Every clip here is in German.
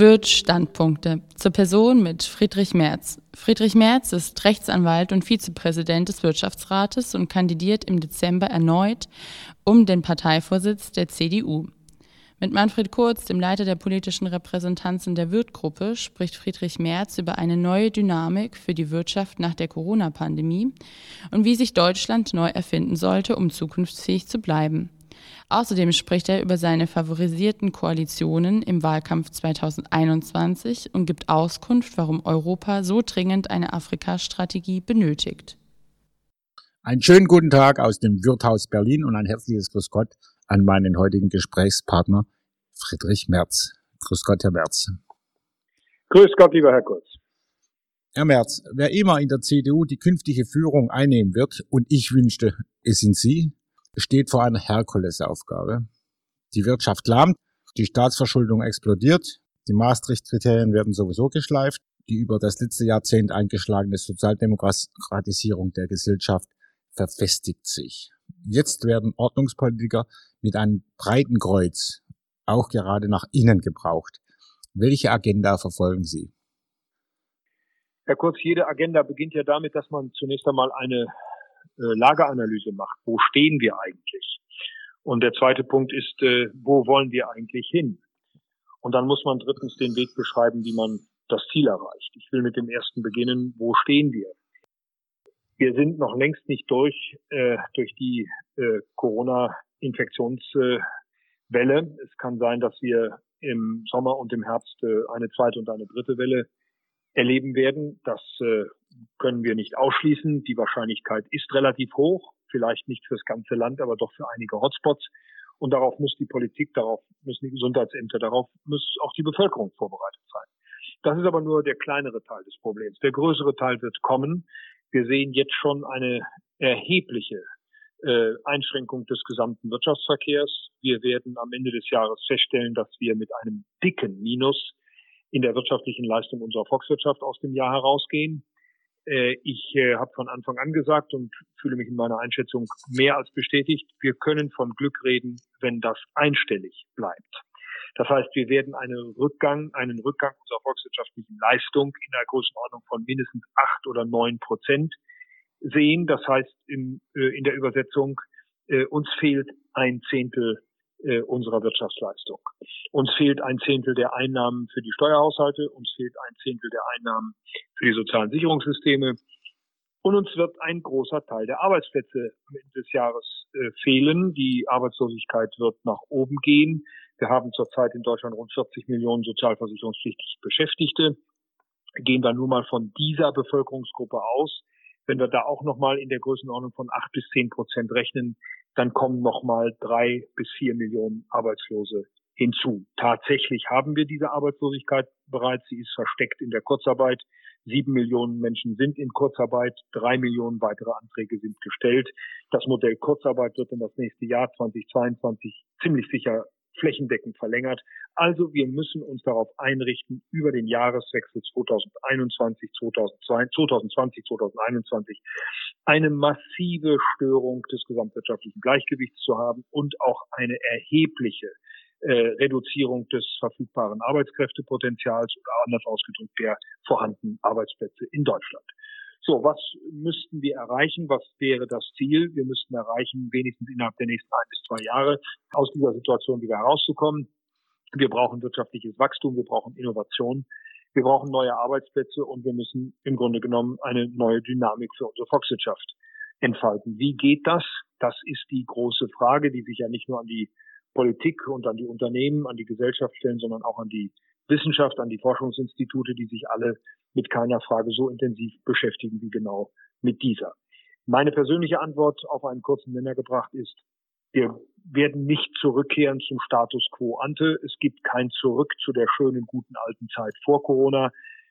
Wirt Standpunkte zur Person mit Friedrich Merz. Friedrich Merz ist Rechtsanwalt und Vizepräsident des Wirtschaftsrates und kandidiert im Dezember erneut um den Parteivorsitz der CDU. Mit Manfred Kurz, dem Leiter der politischen Repräsentanzen der Wirtgruppe, spricht Friedrich Merz über eine neue Dynamik für die Wirtschaft nach der Corona-Pandemie und wie sich Deutschland neu erfinden sollte, um zukunftsfähig zu bleiben. Außerdem spricht er über seine favorisierten Koalitionen im Wahlkampf 2021 und gibt Auskunft, warum Europa so dringend eine Afrika-Strategie benötigt. Einen schönen guten Tag aus dem Wirthaus Berlin und ein herzliches Grüß Gott an meinen heutigen Gesprächspartner Friedrich Merz. Grüß Gott, Herr Merz. Grüß Gott, lieber Herr Kurz. Herr Merz, wer immer in der CDU die künftige Führung einnehmen wird, und ich wünschte, es sind Sie, steht vor einer Herkulesaufgabe. Die Wirtschaft lahmt, die Staatsverschuldung explodiert, die Maastricht-Kriterien werden sowieso geschleift, die über das letzte Jahrzehnt eingeschlagene Sozialdemokratisierung der Gesellschaft verfestigt sich. Jetzt werden Ordnungspolitiker mit einem breiten Kreuz auch gerade nach innen gebraucht. Welche Agenda verfolgen Sie? Herr Kurz, jede Agenda beginnt ja damit, dass man zunächst einmal eine Lageanalyse macht. Wo stehen wir eigentlich? Und der zweite Punkt ist, äh, wo wollen wir eigentlich hin? Und dann muss man drittens den Weg beschreiben, wie man das Ziel erreicht. Ich will mit dem ersten beginnen. Wo stehen wir? Wir sind noch längst nicht durch, äh, durch die äh, Corona-Infektionswelle. es kann sein, dass wir im Sommer und im Herbst äh, eine zweite und eine dritte Welle erleben werden. Das äh, können wir nicht ausschließen. Die Wahrscheinlichkeit ist relativ hoch, vielleicht nicht fürs ganze Land, aber doch für einige Hotspots. Und darauf muss die Politik, darauf müssen die Gesundheitsämter, darauf muss auch die Bevölkerung vorbereitet sein. Das ist aber nur der kleinere Teil des Problems. Der größere Teil wird kommen. Wir sehen jetzt schon eine erhebliche äh, Einschränkung des gesamten Wirtschaftsverkehrs. Wir werden am Ende des Jahres feststellen, dass wir mit einem dicken Minus in der wirtschaftlichen Leistung unserer Volkswirtschaft aus dem Jahr herausgehen. Äh, ich äh, habe von Anfang an gesagt und fühle mich in meiner Einschätzung mehr als bestätigt, wir können von Glück reden, wenn das einstellig bleibt. Das heißt, wir werden einen Rückgang, einen Rückgang unserer volkswirtschaftlichen Leistung in der Größenordnung von mindestens acht oder neun Prozent sehen. Das heißt, in, äh, in der Übersetzung, uns fehlt ein Zehntel äh, unserer Wirtschaftsleistung. Uns fehlt ein Zehntel der Einnahmen für die Steuerhaushalte, uns fehlt ein Zehntel der Einnahmen für die sozialen Sicherungssysteme und uns wird ein großer Teil der Arbeitsplätze am Ende des Jahres äh, fehlen. Die Arbeitslosigkeit wird nach oben gehen. Wir haben zurzeit in Deutschland rund 40 Millionen sozialversicherungspflichtig Beschäftigte. Gehen wir nur mal von dieser Bevölkerungsgruppe aus. Wenn wir da auch nochmal in der Größenordnung von acht bis zehn Prozent rechnen, dann kommen nochmal drei bis vier Millionen Arbeitslose hinzu. Tatsächlich haben wir diese Arbeitslosigkeit bereits. Sie ist versteckt in der Kurzarbeit. Sieben Millionen Menschen sind in Kurzarbeit. Drei Millionen weitere Anträge sind gestellt. Das Modell Kurzarbeit wird in das nächste Jahr 2022 ziemlich sicher flächendeckend verlängert. Also wir müssen uns darauf einrichten, über den Jahreswechsel 2021, 2020, 2021 eine massive Störung des gesamtwirtschaftlichen Gleichgewichts zu haben und auch eine erhebliche äh, Reduzierung des verfügbaren Arbeitskräftepotenzials oder anders ausgedrückt der vorhandenen Arbeitsplätze in Deutschland. So, was müssten wir erreichen? Was wäre das Ziel? Wir müssten erreichen, wenigstens innerhalb der nächsten ein bis zwei Jahre aus dieser Situation wieder herauszukommen. Wir brauchen wirtschaftliches Wachstum, wir brauchen Innovation, wir brauchen neue Arbeitsplätze und wir müssen im Grunde genommen eine neue Dynamik für unsere Volkswirtschaft entfalten. Wie geht das? Das ist die große Frage, die sich ja nicht nur an die Politik und an die Unternehmen, an die Gesellschaft stellen, sondern auch an die Wissenschaft, an die Forschungsinstitute, die sich alle mit keiner Frage so intensiv beschäftigen wie genau mit dieser. Meine persönliche Antwort auf einen kurzen Nenner gebracht ist, wir werden nicht zurückkehren zum Status quo ante. Es gibt kein Zurück zu der schönen, guten alten Zeit vor Corona.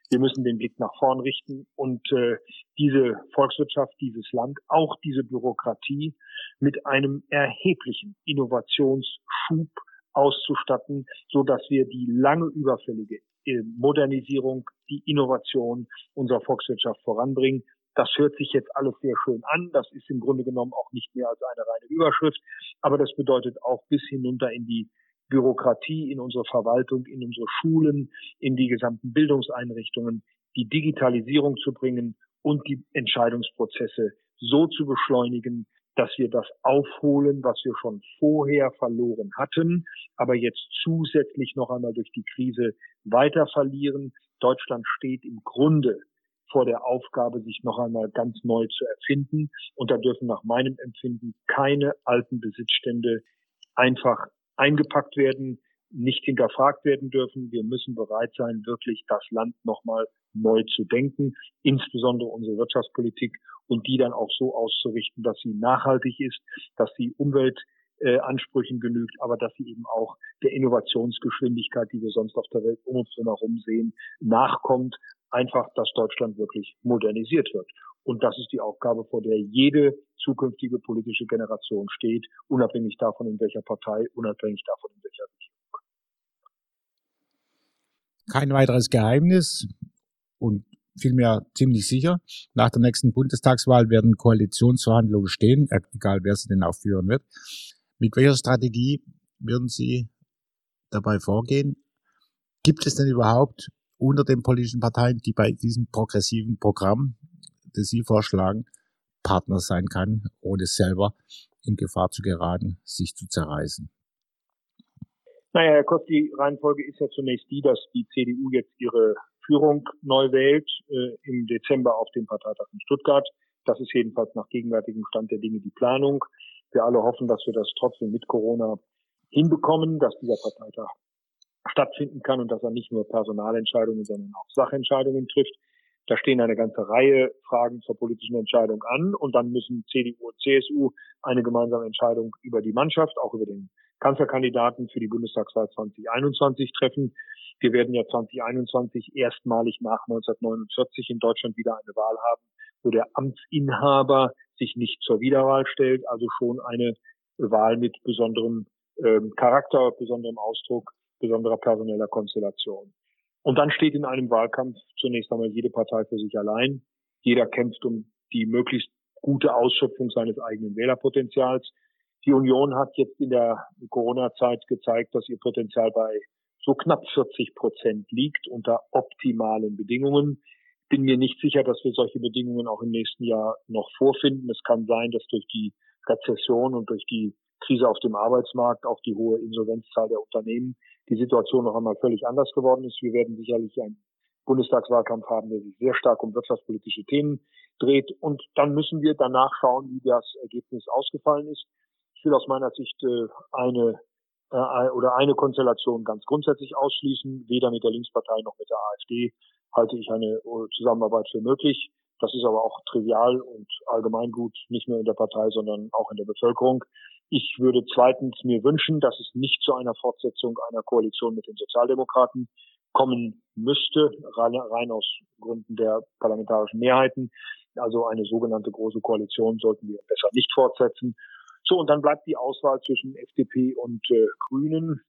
Wir müssen den Blick nach vorn richten und äh, diese Volkswirtschaft, dieses Land, auch diese Bürokratie mit einem erheblichen Innovationsschub auszustatten, so dass wir die lange überfällige äh, Modernisierung, die Innovation unserer Volkswirtschaft voranbringen. Das hört sich jetzt alles sehr schön an. Das ist im Grunde genommen auch nicht mehr als eine reine Überschrift. Aber das bedeutet auch bis hinunter in die Bürokratie in unsere Verwaltung, in unsere Schulen, in die gesamten Bildungseinrichtungen, die Digitalisierung zu bringen und die Entscheidungsprozesse so zu beschleunigen, dass wir das aufholen, was wir schon vorher verloren hatten, aber jetzt zusätzlich noch einmal durch die Krise weiter verlieren. Deutschland steht im Grunde vor der Aufgabe, sich noch einmal ganz neu zu erfinden. Und da dürfen nach meinem Empfinden keine alten Besitzstände einfach eingepackt werden, nicht hinterfragt werden dürfen. Wir müssen bereit sein, wirklich das Land nochmal neu zu denken, insbesondere unsere Wirtschaftspolitik und die dann auch so auszurichten, dass sie nachhaltig ist, dass sie Umweltansprüchen äh, genügt, aber dass sie eben auch der Innovationsgeschwindigkeit, die wir sonst auf der Welt um uns herum sehen, nachkommt. Einfach, dass Deutschland wirklich modernisiert wird. Und das ist die Aufgabe, vor der jede zukünftige politische Generation steht, unabhängig davon, in welcher Partei, unabhängig davon, in welcher Regierung. Kein weiteres Geheimnis und vielmehr ziemlich sicher. Nach der nächsten Bundestagswahl werden Koalitionsverhandlungen stehen, egal wer sie denn auch führen wird. Mit welcher Strategie würden Sie dabei vorgehen? Gibt es denn überhaupt unter den politischen Parteien, die bei diesem progressiven Programm, das Sie vorschlagen, Partner sein kann, ohne selber in Gefahr zu geraten, sich zu zerreißen? Naja, Herr Kost, die Reihenfolge ist ja zunächst die, dass die CDU jetzt ihre Führung neu wählt äh, im Dezember auf dem Parteitag in Stuttgart. Das ist jedenfalls nach gegenwärtigem Stand der Dinge die Planung. Wir alle hoffen, dass wir das trotzdem mit Corona hinbekommen, dass dieser Parteitag stattfinden kann und dass er nicht nur Personalentscheidungen, sondern auch Sachentscheidungen trifft. Da stehen eine ganze Reihe Fragen zur politischen Entscheidung an und dann müssen CDU und CSU eine gemeinsame Entscheidung über die Mannschaft, auch über den Kanzlerkandidaten für die Bundestagswahl 2021 treffen. Wir werden ja 2021 erstmalig nach 1949 in Deutschland wieder eine Wahl haben, wo der Amtsinhaber sich nicht zur Wiederwahl stellt, also schon eine Wahl mit besonderem ähm, Charakter, besonderem Ausdruck, besonderer personeller Konstellation. Und dann steht in einem Wahlkampf zunächst einmal jede Partei für sich allein. Jeder kämpft um die möglichst gute Ausschöpfung seines eigenen Wählerpotenzials. Die Union hat jetzt in der Corona-Zeit gezeigt, dass ihr Potenzial bei so knapp 40 Prozent liegt unter optimalen Bedingungen. Bin mir nicht sicher, dass wir solche Bedingungen auch im nächsten Jahr noch vorfinden. Es kann sein, dass durch die Rezession und durch die Krise auf dem Arbeitsmarkt, auch die hohe Insolvenzzahl der Unternehmen, die Situation noch einmal völlig anders geworden ist. Wir werden sicherlich einen Bundestagswahlkampf haben, der sich sehr stark um wirtschaftspolitische Themen dreht. Und dann müssen wir danach schauen, wie das Ergebnis ausgefallen ist. Ich will aus meiner Sicht äh, eine äh, oder eine Konstellation ganz grundsätzlich ausschließen. Weder mit der Linkspartei noch mit der AfD halte ich eine äh, Zusammenarbeit für möglich. Das ist aber auch trivial und allgemeingut, nicht nur in der Partei, sondern auch in der Bevölkerung. Ich würde zweitens mir wünschen, dass es nicht zu einer Fortsetzung einer Koalition mit den Sozialdemokraten kommen müsste, rein, rein aus Gründen der parlamentarischen Mehrheiten. Also eine sogenannte große Koalition sollten wir besser nicht fortsetzen. So, und dann bleibt die Auswahl zwischen FDP und äh, Grünen.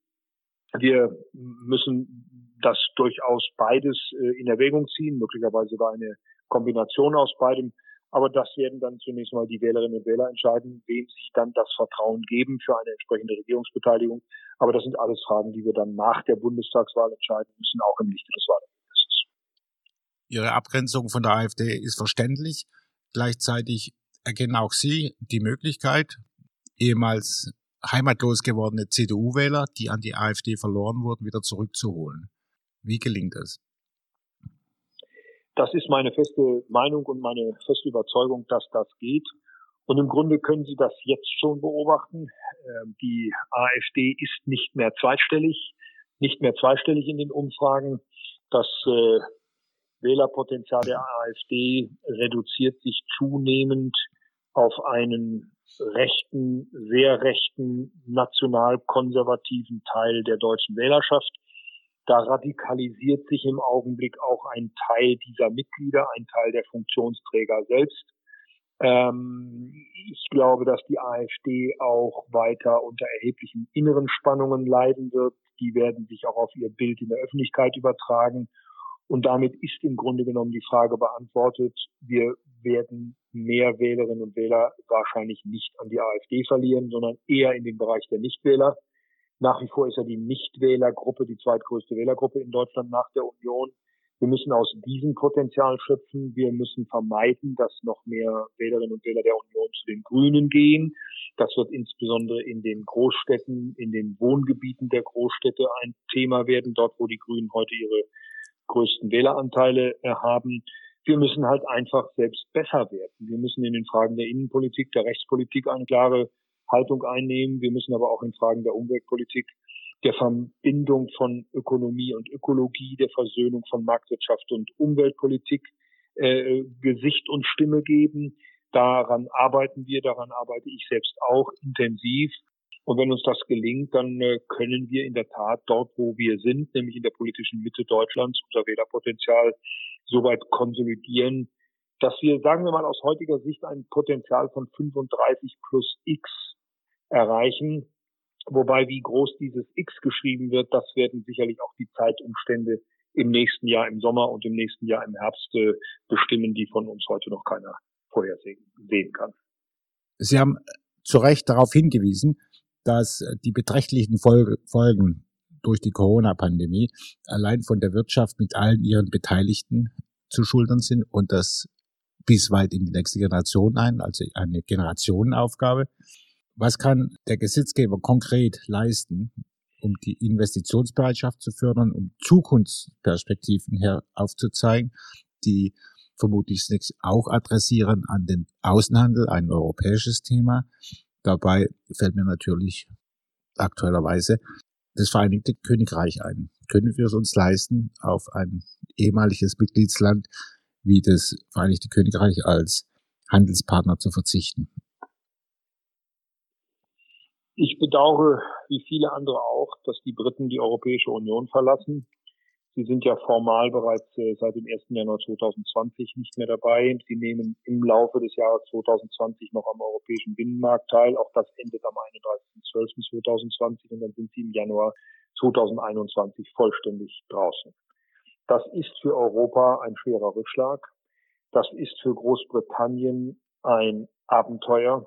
Wir müssen das durchaus beides äh, in Erwägung ziehen, möglicherweise sogar eine Kombination aus beidem. Aber das werden dann zunächst mal die Wählerinnen und Wähler entscheiden, wem sie dann das Vertrauen geben für eine entsprechende Regierungsbeteiligung. Aber das sind alles Fragen, die wir dann nach der Bundestagswahl entscheiden müssen, auch im Lichte des Wahlergebnisses. Ihre Abgrenzung von der AfD ist verständlich. Gleichzeitig erkennen auch Sie die Möglichkeit, ehemals heimatlos gewordene CDU-Wähler, die an die AfD verloren wurden, wieder zurückzuholen. Wie gelingt das? Das ist meine feste Meinung und meine feste Überzeugung, dass das geht. Und im Grunde können Sie das jetzt schon beobachten. Ähm, die AfD ist nicht mehr zweistellig, nicht mehr zweistellig in den Umfragen. Das äh, Wählerpotenzial der AfD reduziert sich zunehmend auf einen rechten, sehr rechten, nationalkonservativen Teil der deutschen Wählerschaft. Da radikalisiert sich im Augenblick auch ein Teil dieser Mitglieder, ein Teil der Funktionsträger selbst. Ähm, ich glaube, dass die AfD auch weiter unter erheblichen inneren Spannungen leiden wird. Die werden sich auch auf ihr Bild in der Öffentlichkeit übertragen. Und damit ist im Grunde genommen die Frage beantwortet. Wir werden mehr Wählerinnen und Wähler wahrscheinlich nicht an die AfD verlieren, sondern eher in den Bereich der Nichtwähler. Nach wie vor ist er die Nichtwählergruppe, die zweitgrößte Wählergruppe in Deutschland nach der Union. Wir müssen aus diesem Potenzial schöpfen. Wir müssen vermeiden, dass noch mehr Wählerinnen und Wähler der Union zu den Grünen gehen. Das wird insbesondere in den Großstädten, in den Wohngebieten der Großstädte ein Thema werden, dort wo die Grünen heute ihre größten Wähleranteile haben. Wir müssen halt einfach selbst besser werden. Wir müssen in den Fragen der Innenpolitik, der Rechtspolitik eine klare Haltung einnehmen. Wir müssen aber auch in Fragen der Umweltpolitik der Verbindung von Ökonomie und Ökologie, der Versöhnung von Marktwirtschaft und Umweltpolitik äh, Gesicht und Stimme geben. Daran arbeiten wir, daran arbeite ich selbst auch intensiv. Und wenn uns das gelingt, dann äh, können wir in der Tat dort, wo wir sind, nämlich in der politischen Mitte Deutschlands, unser Wählerpotenzial so weit konsolidieren, dass wir, sagen wir mal, aus heutiger Sicht ein Potenzial von 35 plus X erreichen, Wobei, wie groß dieses X geschrieben wird, das werden sicherlich auch die Zeitumstände im nächsten Jahr im Sommer und im nächsten Jahr im Herbst äh, bestimmen, die von uns heute noch keiner vorhersehen sehen kann. Sie haben zu Recht darauf hingewiesen, dass die beträchtlichen Folgen durch die Corona-Pandemie allein von der Wirtschaft mit allen ihren Beteiligten zu schultern sind und das bis weit in die nächste Generation ein, also eine Generationenaufgabe. Was kann der Gesetzgeber konkret leisten, um die Investitionsbereitschaft zu fördern, um Zukunftsperspektiven her aufzuzeigen, die vermutlich auch adressieren an den Außenhandel, ein europäisches Thema. Dabei fällt mir natürlich aktuellerweise das Vereinigte Königreich ein. Können wir es uns leisten, auf ein ehemaliges Mitgliedsland wie das Vereinigte Königreich als Handelspartner zu verzichten? Ich bedauere, wie viele andere auch, dass die Briten die Europäische Union verlassen. Sie sind ja formal bereits äh, seit dem 1. Januar 2020 nicht mehr dabei. Sie nehmen im Laufe des Jahres 2020 noch am europäischen Binnenmarkt teil. Auch das endet am 31.12.2020 und dann sind sie im Januar 2021 vollständig draußen. Das ist für Europa ein schwerer Rückschlag. Das ist für Großbritannien ein Abenteuer.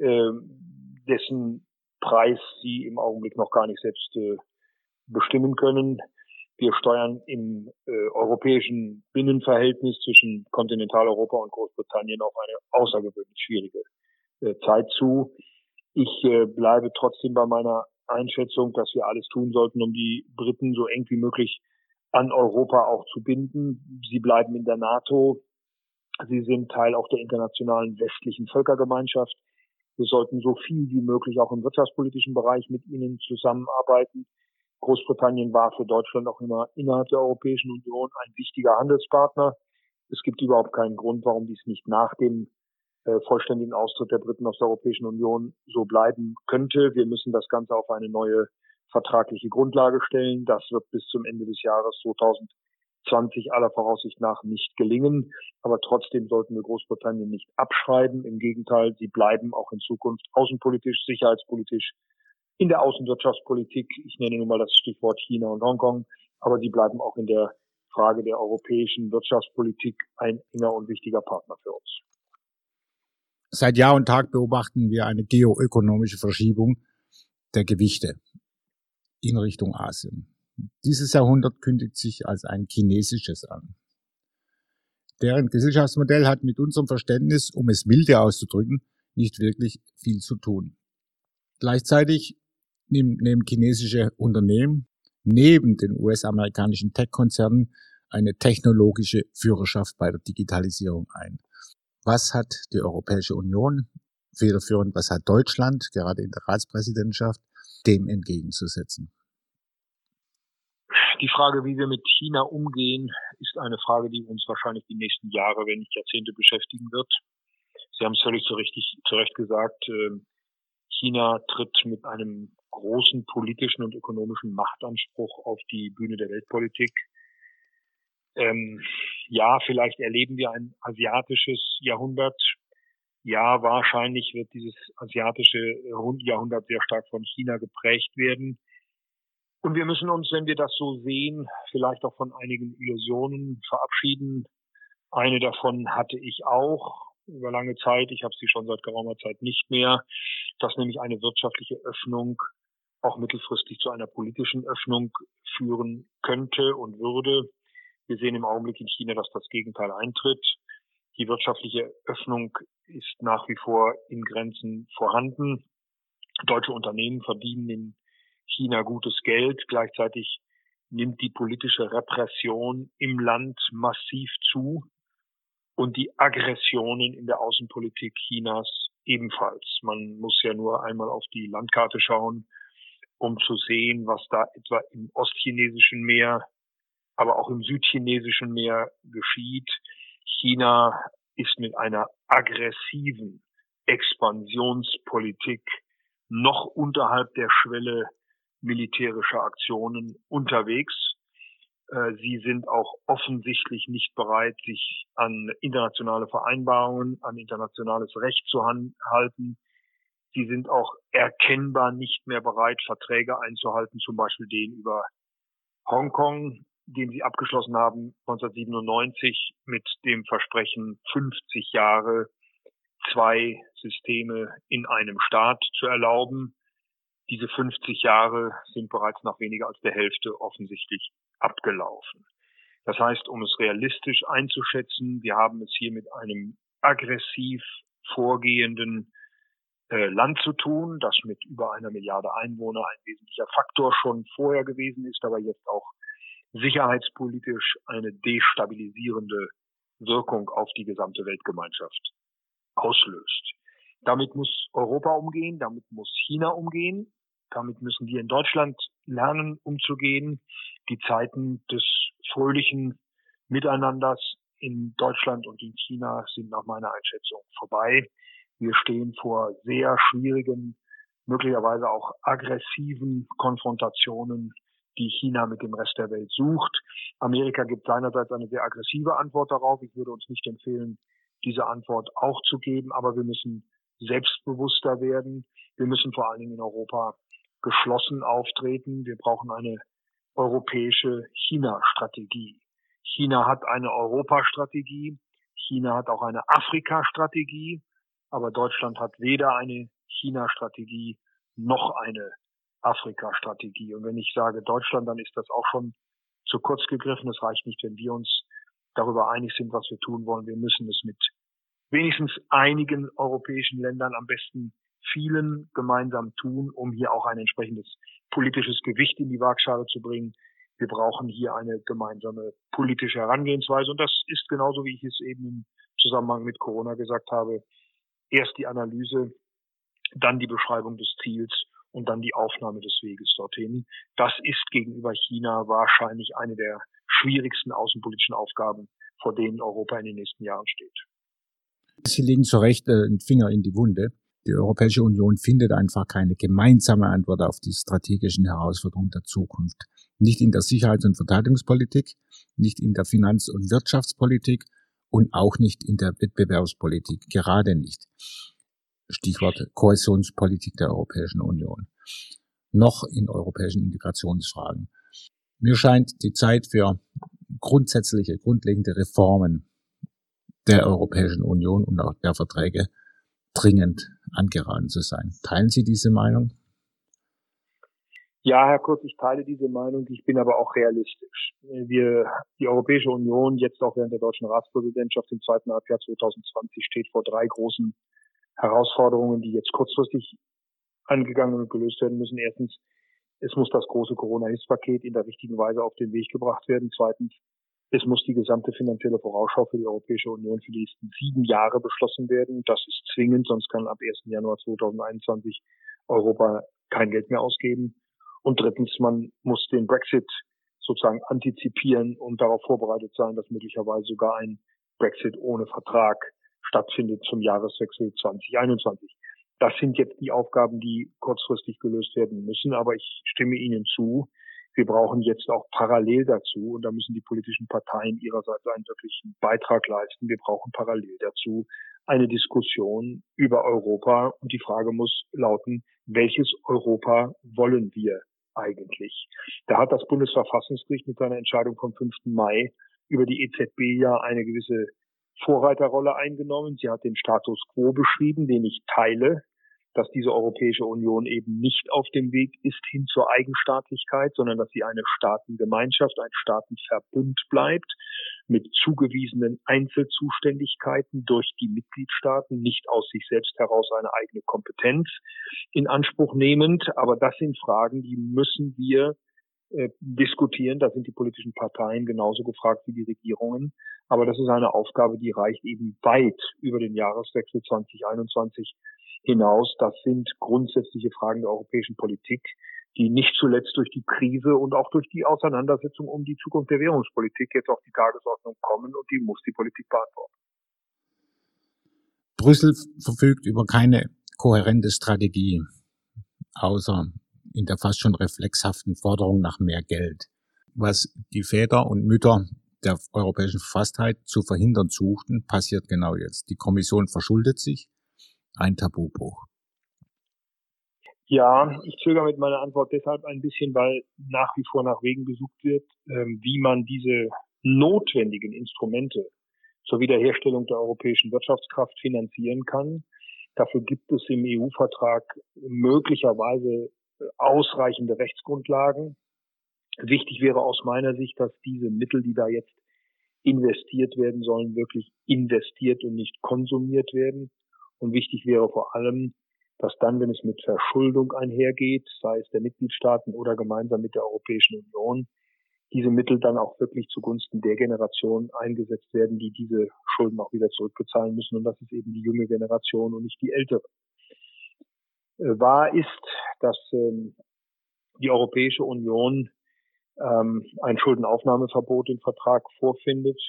Ähm, dessen Preis sie im Augenblick noch gar nicht selbst äh, bestimmen können. Wir steuern im äh, europäischen Binnenverhältnis zwischen Kontinentaleuropa und Großbritannien auf eine außergewöhnlich schwierige äh, Zeit zu. Ich äh, bleibe trotzdem bei meiner Einschätzung, dass wir alles tun sollten, um die Briten so eng wie möglich an Europa auch zu binden. Sie bleiben in der NATO. Sie sind Teil auch der internationalen westlichen Völkergemeinschaft. Wir sollten so viel wie möglich auch im wirtschaftspolitischen Bereich mit ihnen zusammenarbeiten. Großbritannien war für Deutschland auch immer innerhalb der Europäischen Union ein wichtiger Handelspartner. Es gibt überhaupt keinen Grund, warum dies nicht nach dem äh, vollständigen Austritt der Briten aus der Europäischen Union so bleiben könnte. Wir müssen das Ganze auf eine neue vertragliche Grundlage stellen. Das wird bis zum Ende des Jahres 2000 20 aller Voraussicht nach nicht gelingen. Aber trotzdem sollten wir Großbritannien nicht abschreiben. Im Gegenteil, sie bleiben auch in Zukunft außenpolitisch, sicherheitspolitisch, in der Außenwirtschaftspolitik. Ich nenne nun mal das Stichwort China und Hongkong. Aber sie bleiben auch in der Frage der europäischen Wirtschaftspolitik ein enger und wichtiger Partner für uns. Seit Jahr und Tag beobachten wir eine geoökonomische Verschiebung der Gewichte in Richtung Asien. Dieses Jahrhundert kündigt sich als ein chinesisches an. Deren Gesellschaftsmodell hat mit unserem Verständnis, um es milde auszudrücken, nicht wirklich viel zu tun. Gleichzeitig nehmen chinesische Unternehmen neben den US-amerikanischen Tech-Konzernen eine technologische Führerschaft bei der Digitalisierung ein. Was hat die Europäische Union federführend, was hat Deutschland gerade in der Ratspräsidentschaft dem entgegenzusetzen? Die Frage, wie wir mit China umgehen, ist eine Frage, die uns wahrscheinlich die nächsten Jahre, wenn nicht Jahrzehnte beschäftigen wird. Sie haben es völlig zu, richtig, zu Recht gesagt. Ähm, China tritt mit einem großen politischen und ökonomischen Machtanspruch auf die Bühne der Weltpolitik. Ähm, ja, vielleicht erleben wir ein asiatisches Jahrhundert. Ja, wahrscheinlich wird dieses asiatische Jahrhundert sehr stark von China geprägt werden. Und wir müssen uns, wenn wir das so sehen, vielleicht auch von einigen Illusionen verabschieden. Eine davon hatte ich auch über lange Zeit. Ich habe sie schon seit geraumer Zeit nicht mehr. Dass nämlich eine wirtschaftliche Öffnung auch mittelfristig zu einer politischen Öffnung führen könnte und würde. Wir sehen im Augenblick in China, dass das Gegenteil eintritt. Die wirtschaftliche Öffnung ist nach wie vor in Grenzen vorhanden. Deutsche Unternehmen verdienen in China gutes Geld. Gleichzeitig nimmt die politische Repression im Land massiv zu und die Aggressionen in der Außenpolitik Chinas ebenfalls. Man muss ja nur einmal auf die Landkarte schauen, um zu sehen, was da etwa im ostchinesischen Meer, aber auch im südchinesischen Meer geschieht. China ist mit einer aggressiven Expansionspolitik noch unterhalb der Schwelle militärischer Aktionen unterwegs. Äh, sie sind auch offensichtlich nicht bereit, sich an internationale Vereinbarungen, an internationales Recht zu halten. Sie sind auch erkennbar nicht mehr bereit, Verträge einzuhalten, zum Beispiel den über Hongkong, den sie abgeschlossen haben 1997 mit dem Versprechen, 50 Jahre zwei Systeme in einem Staat zu erlauben. Diese 50 Jahre sind bereits nach weniger als der Hälfte offensichtlich abgelaufen. Das heißt, um es realistisch einzuschätzen, wir haben es hier mit einem aggressiv vorgehenden äh, Land zu tun, das mit über einer Milliarde Einwohner ein wesentlicher Faktor schon vorher gewesen ist, aber jetzt auch sicherheitspolitisch eine destabilisierende Wirkung auf die gesamte Weltgemeinschaft auslöst. Damit muss Europa umgehen, damit muss China umgehen, damit müssen wir in Deutschland lernen, umzugehen. Die Zeiten des fröhlichen Miteinanders in Deutschland und in China sind nach meiner Einschätzung vorbei. Wir stehen vor sehr schwierigen, möglicherweise auch aggressiven Konfrontationen, die China mit dem Rest der Welt sucht. Amerika gibt seinerseits eine sehr aggressive Antwort darauf. Ich würde uns nicht empfehlen, diese Antwort auch zu geben, aber wir müssen selbstbewusster werden. Wir müssen vor allen Dingen in Europa geschlossen auftreten. Wir brauchen eine europäische China-Strategie. China hat eine Europastrategie. China hat auch eine Afrika-Strategie. Aber Deutschland hat weder eine China-Strategie noch eine Afrika-Strategie. Und wenn ich sage Deutschland, dann ist das auch schon zu kurz gegriffen. Es reicht nicht, wenn wir uns darüber einig sind, was wir tun wollen. Wir müssen es mit wenigstens einigen europäischen Ländern, am besten vielen gemeinsam tun, um hier auch ein entsprechendes politisches Gewicht in die Waagschale zu bringen. Wir brauchen hier eine gemeinsame politische Herangehensweise. Und das ist genauso, wie ich es eben im Zusammenhang mit Corona gesagt habe. Erst die Analyse, dann die Beschreibung des Ziels und dann die Aufnahme des Weges dorthin. Das ist gegenüber China wahrscheinlich eine der schwierigsten außenpolitischen Aufgaben, vor denen Europa in den nächsten Jahren steht. Sie legen zu Recht äh, einen Finger in die Wunde. Die Europäische Union findet einfach keine gemeinsame Antwort auf die strategischen Herausforderungen der Zukunft. Nicht in der Sicherheits- und Verteidigungspolitik, nicht in der Finanz- und Wirtschaftspolitik und auch nicht in der Wettbewerbspolitik, gerade nicht. Stichwort Kohäsionspolitik der Europäischen Union. Noch in europäischen Integrationsfragen. Mir scheint die Zeit für grundsätzliche, grundlegende Reformen der Europäischen Union und auch der Verträge dringend angeraten zu sein. Teilen Sie diese Meinung? Ja, Herr Kurz, ich teile diese Meinung. Ich bin aber auch realistisch. Wir, die Europäische Union, jetzt auch während der deutschen Ratspräsidentschaft im zweiten Halbjahr 2020, steht vor drei großen Herausforderungen, die jetzt kurzfristig angegangen und gelöst werden müssen. Erstens, es muss das große Corona-Hilfspaket in der richtigen Weise auf den Weg gebracht werden. Zweitens, es muss die gesamte finanzielle Vorausschau für die Europäische Union für die nächsten sieben Jahre beschlossen werden. Das ist zwingend, sonst kann ab 1. Januar 2021 Europa kein Geld mehr ausgeben. Und drittens, man muss den Brexit sozusagen antizipieren und darauf vorbereitet sein, dass möglicherweise sogar ein Brexit ohne Vertrag stattfindet zum Jahreswechsel 2021. Das sind jetzt die Aufgaben, die kurzfristig gelöst werden müssen. Aber ich stimme Ihnen zu, wir brauchen jetzt auch parallel dazu, und da müssen die politischen Parteien ihrerseits einen wirklichen Beitrag leisten, wir brauchen parallel dazu eine Diskussion über Europa. Und die Frage muss lauten, welches Europa wollen wir eigentlich? Da hat das Bundesverfassungsgericht mit seiner Entscheidung vom 5. Mai über die EZB ja eine gewisse Vorreiterrolle eingenommen. Sie hat den Status quo beschrieben, den ich teile. Dass diese Europäische Union eben nicht auf dem Weg ist hin zur Eigenstaatlichkeit, sondern dass sie eine Staatengemeinschaft, ein Staatenverbund bleibt, mit zugewiesenen Einzelzuständigkeiten durch die Mitgliedstaaten, nicht aus sich selbst heraus eine eigene Kompetenz in Anspruch nehmend. Aber das sind Fragen, die müssen wir äh, diskutieren. Da sind die politischen Parteien genauso gefragt wie die Regierungen. Aber das ist eine Aufgabe, die reicht eben weit über den Jahreswechsel 2021 hinaus. Das sind grundsätzliche Fragen der europäischen Politik, die nicht zuletzt durch die Krise und auch durch die Auseinandersetzung um die Zukunft der Währungspolitik jetzt auf die Tagesordnung kommen und die muss die Politik beantworten. Brüssel verfügt über keine kohärente Strategie, außer in der fast schon reflexhaften Forderung nach mehr Geld. Was die Väter und Mütter der europäischen Verfasstheit zu verhindern suchten, passiert genau jetzt. Die Kommission verschuldet sich, ein Tabubruch. Ja, ich zögere mit meiner Antwort deshalb ein bisschen, weil nach wie vor nach Wegen gesucht wird, ähm, wie man diese notwendigen Instrumente zur Wiederherstellung der europäischen Wirtschaftskraft finanzieren kann. Dafür gibt es im EU-Vertrag möglicherweise äh, ausreichende Rechtsgrundlagen. Wichtig wäre aus meiner Sicht, dass diese Mittel, die da jetzt investiert werden sollen, wirklich investiert und nicht konsumiert werden. Und wichtig wäre vor allem, dass dann, wenn es mit Verschuldung einhergeht, sei es der Mitgliedstaaten oder gemeinsam mit der Europäischen Union, diese Mittel dann auch wirklich zugunsten der Generation eingesetzt werden, die diese Schulden auch wieder zurückbezahlen müssen. Und das ist eben die junge Generation und nicht die ältere. Äh, wahr ist, dass ähm, die Europäische Union ähm, ein Schuldenaufnahmeverbot im Vertrag vorfindet,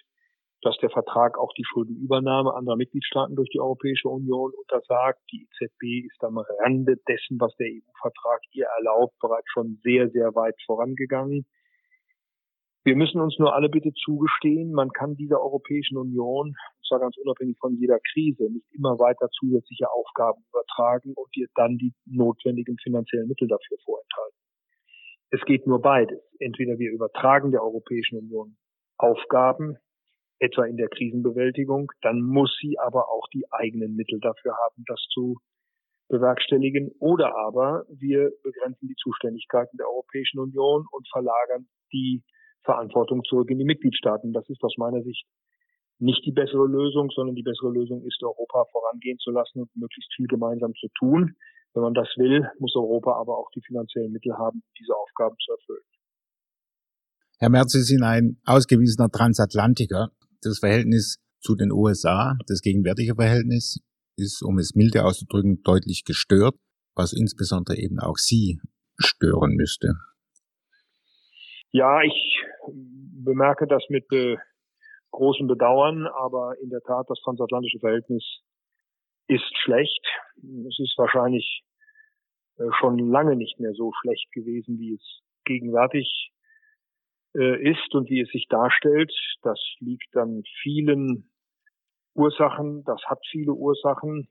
dass der Vertrag auch die Schuldenübernahme anderer Mitgliedstaaten durch die Europäische Union untersagt. Die EZB ist am Rande dessen, was der EU-Vertrag ihr erlaubt, bereits schon sehr, sehr weit vorangegangen. Wir müssen uns nur alle bitte zugestehen, man kann dieser Europäischen Union, zwar ganz unabhängig von jeder Krise, nicht immer weiter zusätzliche Aufgaben übertragen und ihr dann die notwendigen finanziellen Mittel dafür vorenthalten. Es geht nur beides. Entweder wir übertragen der Europäischen Union Aufgaben, etwa in der Krisenbewältigung, dann muss sie aber auch die eigenen Mittel dafür haben, das zu bewerkstelligen. Oder aber wir begrenzen die Zuständigkeiten der Europäischen Union und verlagern die Verantwortung zurück in die Mitgliedstaaten. Das ist aus meiner Sicht nicht die bessere Lösung, sondern die bessere Lösung ist, Europa vorangehen zu lassen und möglichst viel gemeinsam zu tun. Wenn man das will, muss Europa aber auch die finanziellen Mittel haben, diese Aufgaben zu erfüllen. Herr Merz, Sie sind ein ausgewiesener Transatlantiker. Das Verhältnis zu den USA, das gegenwärtige Verhältnis, ist, um es milde auszudrücken, deutlich gestört, was insbesondere eben auch Sie stören müsste. Ja, ich bemerke das mit äh, großem Bedauern, aber in der Tat, das transatlantische Verhältnis ist schlecht. Es ist wahrscheinlich äh, schon lange nicht mehr so schlecht gewesen, wie es gegenwärtig äh, ist und wie es sich darstellt. Das liegt an vielen Ursachen. Das hat viele Ursachen.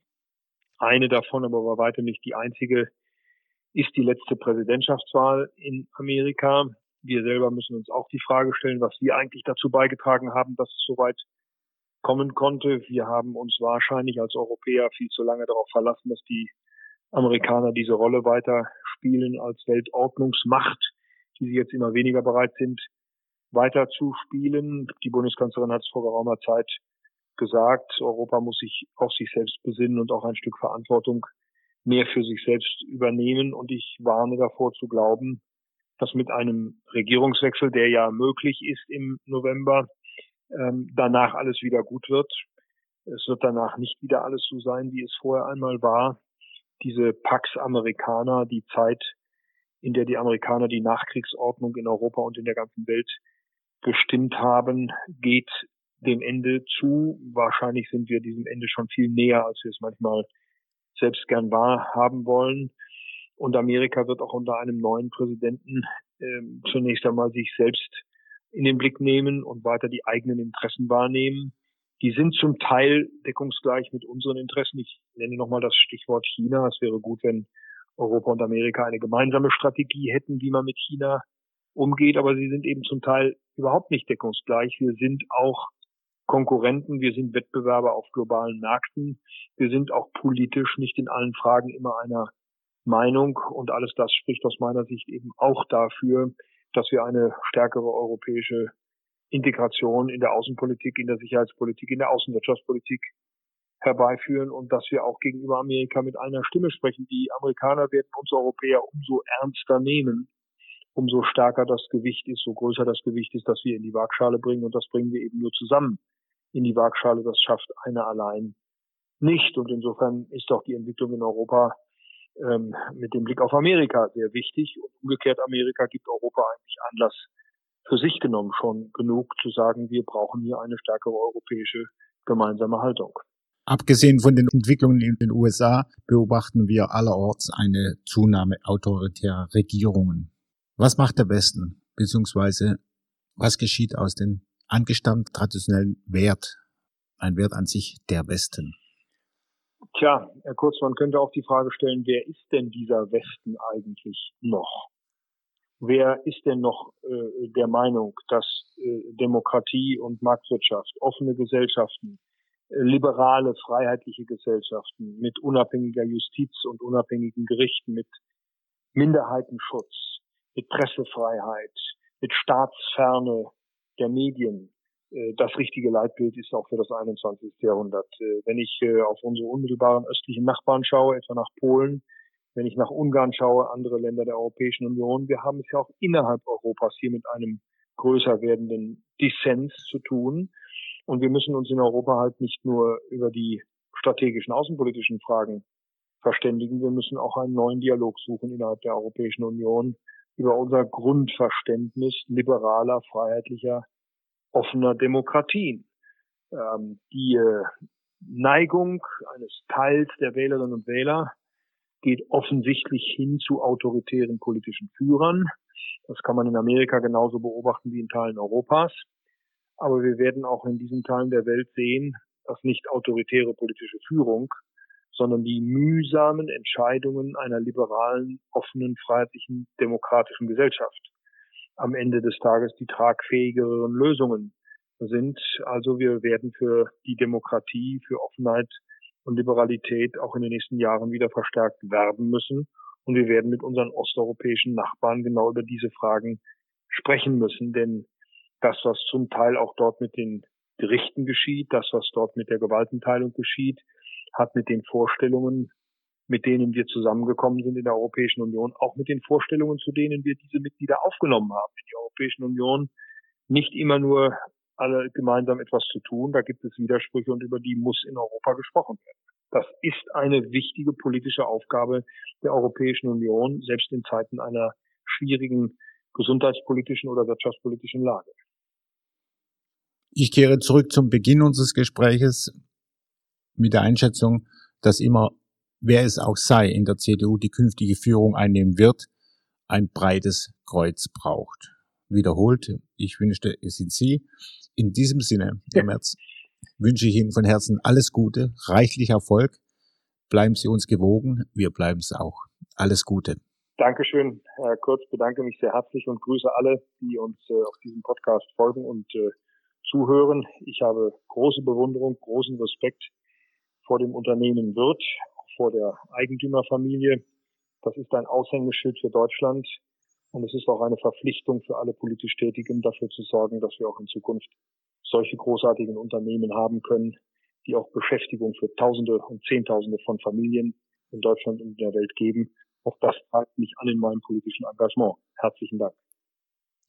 Eine davon, aber bei weitem nicht die einzige, ist die letzte Präsidentschaftswahl in Amerika. Wir selber müssen uns auch die Frage stellen, was wir eigentlich dazu beigetragen haben, dass es soweit kommen konnte. Wir haben uns wahrscheinlich als Europäer viel zu lange darauf verlassen, dass die Amerikaner diese Rolle weiter spielen als Weltordnungsmacht, die sie jetzt immer weniger bereit sind, weiter zu spielen. Die Bundeskanzlerin hat es vor geraumer Zeit gesagt, Europa muss sich auf sich selbst besinnen und auch ein Stück Verantwortung mehr für sich selbst übernehmen. Und ich warne davor zu glauben, dass mit einem Regierungswechsel, der ja möglich ist im November, ähm, danach alles wieder gut wird. Es wird danach nicht wieder alles so sein, wie es vorher einmal war. Diese Pax Amerikaner, die Zeit, in der die Amerikaner die Nachkriegsordnung in Europa und in der ganzen Welt bestimmt haben, geht dem Ende zu. Wahrscheinlich sind wir diesem Ende schon viel näher, als wir es manchmal selbst gern wahrhaben wollen. Und Amerika wird auch unter einem neuen Präsidenten äh, zunächst einmal sich selbst in den Blick nehmen und weiter die eigenen Interessen wahrnehmen. Die sind zum Teil deckungsgleich mit unseren Interessen. Ich nenne nochmal das Stichwort China. Es wäre gut, wenn Europa und Amerika eine gemeinsame Strategie hätten, wie man mit China umgeht, aber sie sind eben zum Teil überhaupt nicht deckungsgleich. Wir sind auch Konkurrenten, wir sind Wettbewerber auf globalen Märkten. Wir sind auch politisch nicht in allen Fragen immer einer Meinung und alles das spricht aus meiner Sicht eben auch dafür, dass wir eine stärkere europäische Integration in der Außenpolitik, in der Sicherheitspolitik, in der Außenwirtschaftspolitik herbeiführen und dass wir auch gegenüber Amerika mit einer Stimme sprechen. Die Amerikaner werden uns Europäer umso ernster nehmen, umso stärker das Gewicht ist, so größer das Gewicht ist, das wir in die Waagschale bringen und das bringen wir eben nur zusammen in die Waagschale. Das schafft einer allein nicht und insofern ist auch die Entwicklung in Europa ähm, mit dem Blick auf Amerika sehr wichtig und umgekehrt Amerika gibt Europa eigentlich Anlass für sich genommen schon genug zu sagen, wir brauchen hier eine stärkere europäische gemeinsame Haltung. Abgesehen von den Entwicklungen in den USA beobachten wir allerorts eine Zunahme autoritärer Regierungen. Was macht der Westen? Beziehungsweise was geschieht aus dem angestammten traditionellen Wert? Ein Wert an sich der Westen. Tja, Herr Kurz, man könnte auch die Frage stellen, wer ist denn dieser Westen eigentlich noch? Wer ist denn noch äh, der Meinung, dass äh, Demokratie und Marktwirtschaft, offene Gesellschaften, liberale, freiheitliche Gesellschaften mit unabhängiger Justiz und unabhängigen Gerichten, mit Minderheitenschutz, mit Pressefreiheit, mit Staatsferne der Medien. Äh, das richtige Leitbild ist auch für das 21. Jahrhundert. Äh, wenn ich äh, auf unsere unmittelbaren östlichen Nachbarn schaue, etwa nach Polen, wenn ich nach Ungarn schaue, andere Länder der Europäischen Union, wir haben es ja auch innerhalb Europas hier mit einem größer werdenden Dissens zu tun. Und wir müssen uns in Europa halt nicht nur über die strategischen außenpolitischen Fragen verständigen, wir müssen auch einen neuen Dialog suchen innerhalb der Europäischen Union über unser Grundverständnis liberaler, freiheitlicher, offener Demokratien. Ähm, die äh, Neigung eines Teils der Wählerinnen und Wähler geht offensichtlich hin zu autoritären politischen Führern. Das kann man in Amerika genauso beobachten wie in Teilen Europas. Aber wir werden auch in diesen Teilen der Welt sehen, dass nicht autoritäre politische Führung, sondern die mühsamen Entscheidungen einer liberalen, offenen, freiheitlichen, demokratischen Gesellschaft am Ende des Tages die tragfähigeren Lösungen sind. Also wir werden für die Demokratie, für Offenheit und Liberalität auch in den nächsten Jahren wieder verstärkt werben müssen. Und wir werden mit unseren osteuropäischen Nachbarn genau über diese Fragen sprechen müssen, denn das, was zum Teil auch dort mit den Gerichten geschieht, das, was dort mit der Gewaltenteilung geschieht, hat mit den Vorstellungen, mit denen wir zusammengekommen sind in der Europäischen Union, auch mit den Vorstellungen, zu denen wir diese Mitglieder aufgenommen haben in die Europäischen Union, nicht immer nur alle gemeinsam etwas zu tun. Da gibt es Widersprüche und über die muss in Europa gesprochen werden. Das ist eine wichtige politische Aufgabe der Europäischen Union, selbst in Zeiten einer schwierigen gesundheitspolitischen oder wirtschaftspolitischen Lage. Ich kehre zurück zum Beginn unseres Gespräches mit der Einschätzung, dass immer, wer es auch sei, in der CDU die künftige Führung einnehmen wird, ein breites Kreuz braucht. Wiederholt, ich wünschte, es sind Sie. In diesem Sinne, Herr Merz, wünsche ich Ihnen von Herzen alles Gute, reichlich Erfolg. Bleiben Sie uns gewogen, wir bleiben es auch. Alles Gute. Dankeschön, Herr Kurz, bedanke mich sehr herzlich und grüße alle, die uns äh, auf diesem Podcast folgen und äh, zuhören. Ich habe große Bewunderung, großen Respekt vor dem Unternehmen Wirt, vor der Eigentümerfamilie. Das ist ein Aushängeschild für Deutschland. Und es ist auch eine Verpflichtung für alle politisch Tätigen, dafür zu sorgen, dass wir auch in Zukunft solche großartigen Unternehmen haben können, die auch Beschäftigung für Tausende und Zehntausende von Familien in Deutschland und in der Welt geben. Auch das treibt mich an in meinem politischen Engagement. Herzlichen Dank.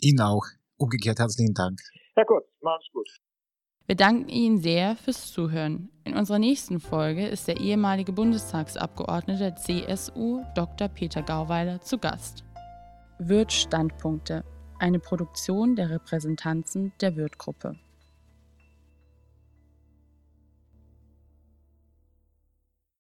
Ihnen auch. Umgekehrt herzlichen Dank. Herr Kurz, machen's gut. Wir danken Ihnen sehr fürs Zuhören. In unserer nächsten Folge ist der ehemalige Bundestagsabgeordnete CSU Dr. Peter Gauweiler zu Gast. Wirt Standpunkte, eine Produktion der Repräsentanzen der Wirt-Gruppe.